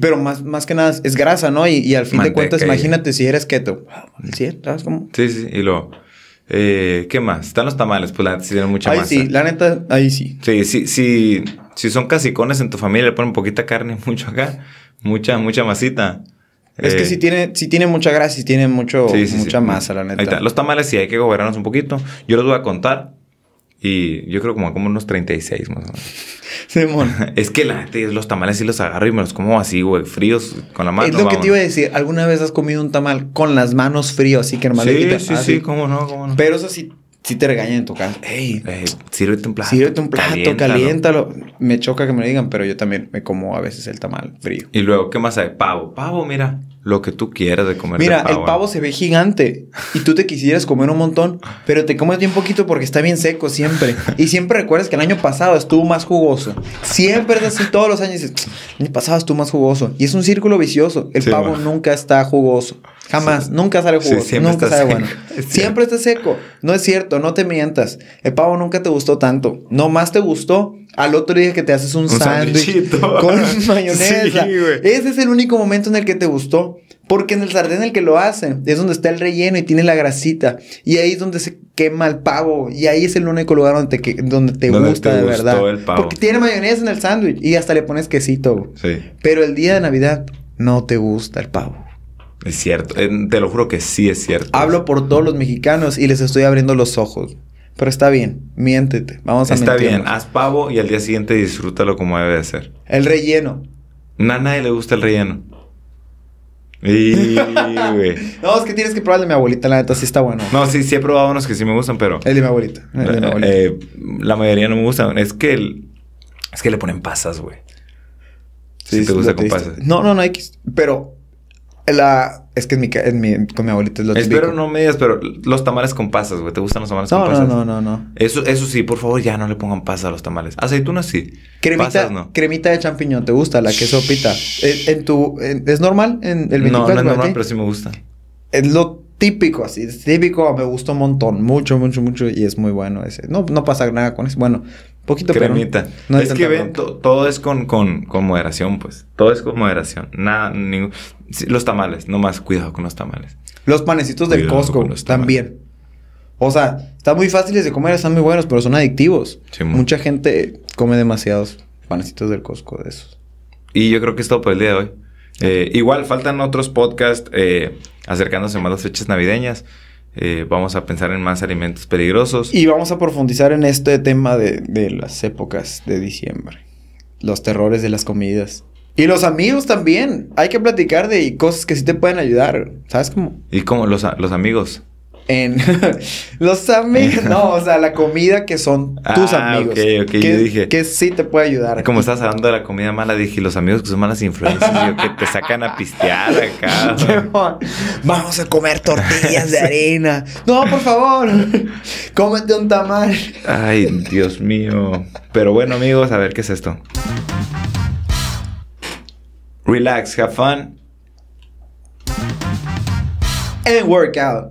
Pero más, más que nada es grasa, ¿no? Y, al fin de cuentas, imagínate si eres keto. ¿Sí? ¿Sabes cómo? Sí, sí. Y luego... Eh, ¿Qué más? Están los tamales, pues la neta sí tienen mucha ahí sí, la neta, ahí sí. Sí, sí, sí. Si son casicones en tu familia, le ponen poquita carne, <laughs> mucho acá, mucha, mucha masita. Es que eh, si tiene, si tiene mucha grasa y tiene mucho, mucha masa, la neta. Los tamales sí hay que gobernarnos un poquito. Yo les voy a contar Y yo creo como, como unos 36 más o menos. <laughs> Simón. <laughs> es que la los tamales sí los agarro y me los como así, güey, fríos con la mano. Es lo que te iba a decir. ¿Alguna vez has comido un tamal con las manos fríos, así que hermano? Sí, sí, ah, sí, cómo no, cómo no. Pero eso sí, sí te regañan en tu casa. Ey, eh, sírvete un plato. Sírvete un plato, caliéntalo. Me choca que me lo digan, pero yo también me como a veces el tamal frío. Y luego, ¿qué más hay? Pavo. Pavo, mira lo que tú quieras de comer. Mira, el pavo se ve gigante y tú te quisieras comer un montón, pero te comes bien poquito porque está bien seco siempre. Y siempre recuerdas que el año pasado estuvo más jugoso. Siempre es así todos los años dices, el año pasado estuvo más jugoso. Y es un círculo vicioso. El pavo nunca está jugoso. Jamás. Nunca sale jugoso. nunca sabe bueno. <laughs> siempre está seco. No es cierto, no te mientas. El pavo nunca te gustó tanto. No más te gustó al otro día que te haces un, un sándwich <laughs> con <laughs> mayonesa. Ese es el único momento en el que te gustó. Porque en el sartén en el que lo hacen es donde está el relleno y tiene la grasita. Y ahí es donde se quema el pavo. Y ahí es el único lugar donde te, donde te gusta de verdad. Porque tiene mayonesa en el sándwich y hasta le pones quesito. Sí. Pero el día de Navidad no te gusta el pavo. Es cierto. Eh, te lo juro que sí es cierto. Hablo por todos los mexicanos y les estoy abriendo los ojos. Pero está bien, miéntete. Vamos a Está bien, haz pavo y al día siguiente disfrútalo como debe de ser. El relleno. a nadie le gusta el relleno. Y, <laughs> no, es que tienes que probar el de mi abuelita, la neta, sí está bueno. No, sí, sí he probado unos que sí me gustan, pero... El de mi abuelita. El de mi abuelita. Eh, la mayoría no me gustan. Es que el... Es que le ponen pasas, güey. Sí, te gusta con pasas. No, no, no hay que... Pero la... Es que en mi, en mi, con mi abuelita es lo típico. Espero no me digas, pero los tamales con pasas, güey. ¿Te gustan los tamales con pasas? No, no, no, no. Eso, eso sí, por favor, ya no le pongan pasas a los tamales. Aceitunas sí. Cremita, pasas, no. cremita de champiñón, ¿te gusta? La queso pita. Eh, ¿En, tu... ¿Es normal en el 24? No, no es normal, pero sí me gusta. Es lo típico, así. Es típico, me gusta un montón. Mucho, mucho, mucho. Y es muy bueno ese. No, no pasa nada con eso. Bueno, poquito Cremita. no es que ven, todo es con, con, con, moderación, pues. Todo es con moderación. Nada, ningún... los tamales, no más cuidado con los tamales. Los panecitos del Costco también. O sea, están muy fáciles de comer, están muy buenos, pero son adictivos. Mucha gente come demasiados panecitos del Costco de esos. Y yo creo que es todo por el día de hoy. Eh, igual faltan otros podcasts eh, acercándose más las fechas navideñas. Eh, vamos a pensar en más alimentos peligrosos. Y vamos a profundizar en este tema de, de, las épocas de diciembre. Los terrores de las comidas. Y los amigos también. Hay que platicar de cosas que sí te pueden ayudar. ¿Sabes cómo? ¿Y cómo los, los amigos? En <laughs> los amigos, no, o sea, la comida que son tus ah, amigos. Ok, ok, que, yo dije. Que sí te puede ayudar. Como estás hablando de la comida mala, dije, los amigos que son malas influencias, yo, que te sacan a pistear acá. <laughs> Vamos a comer tortillas de arena. No, por favor, <laughs> cómete un tamal. Ay, Dios mío. Pero bueno, amigos, a ver qué es esto. Relax, have fun. And work out.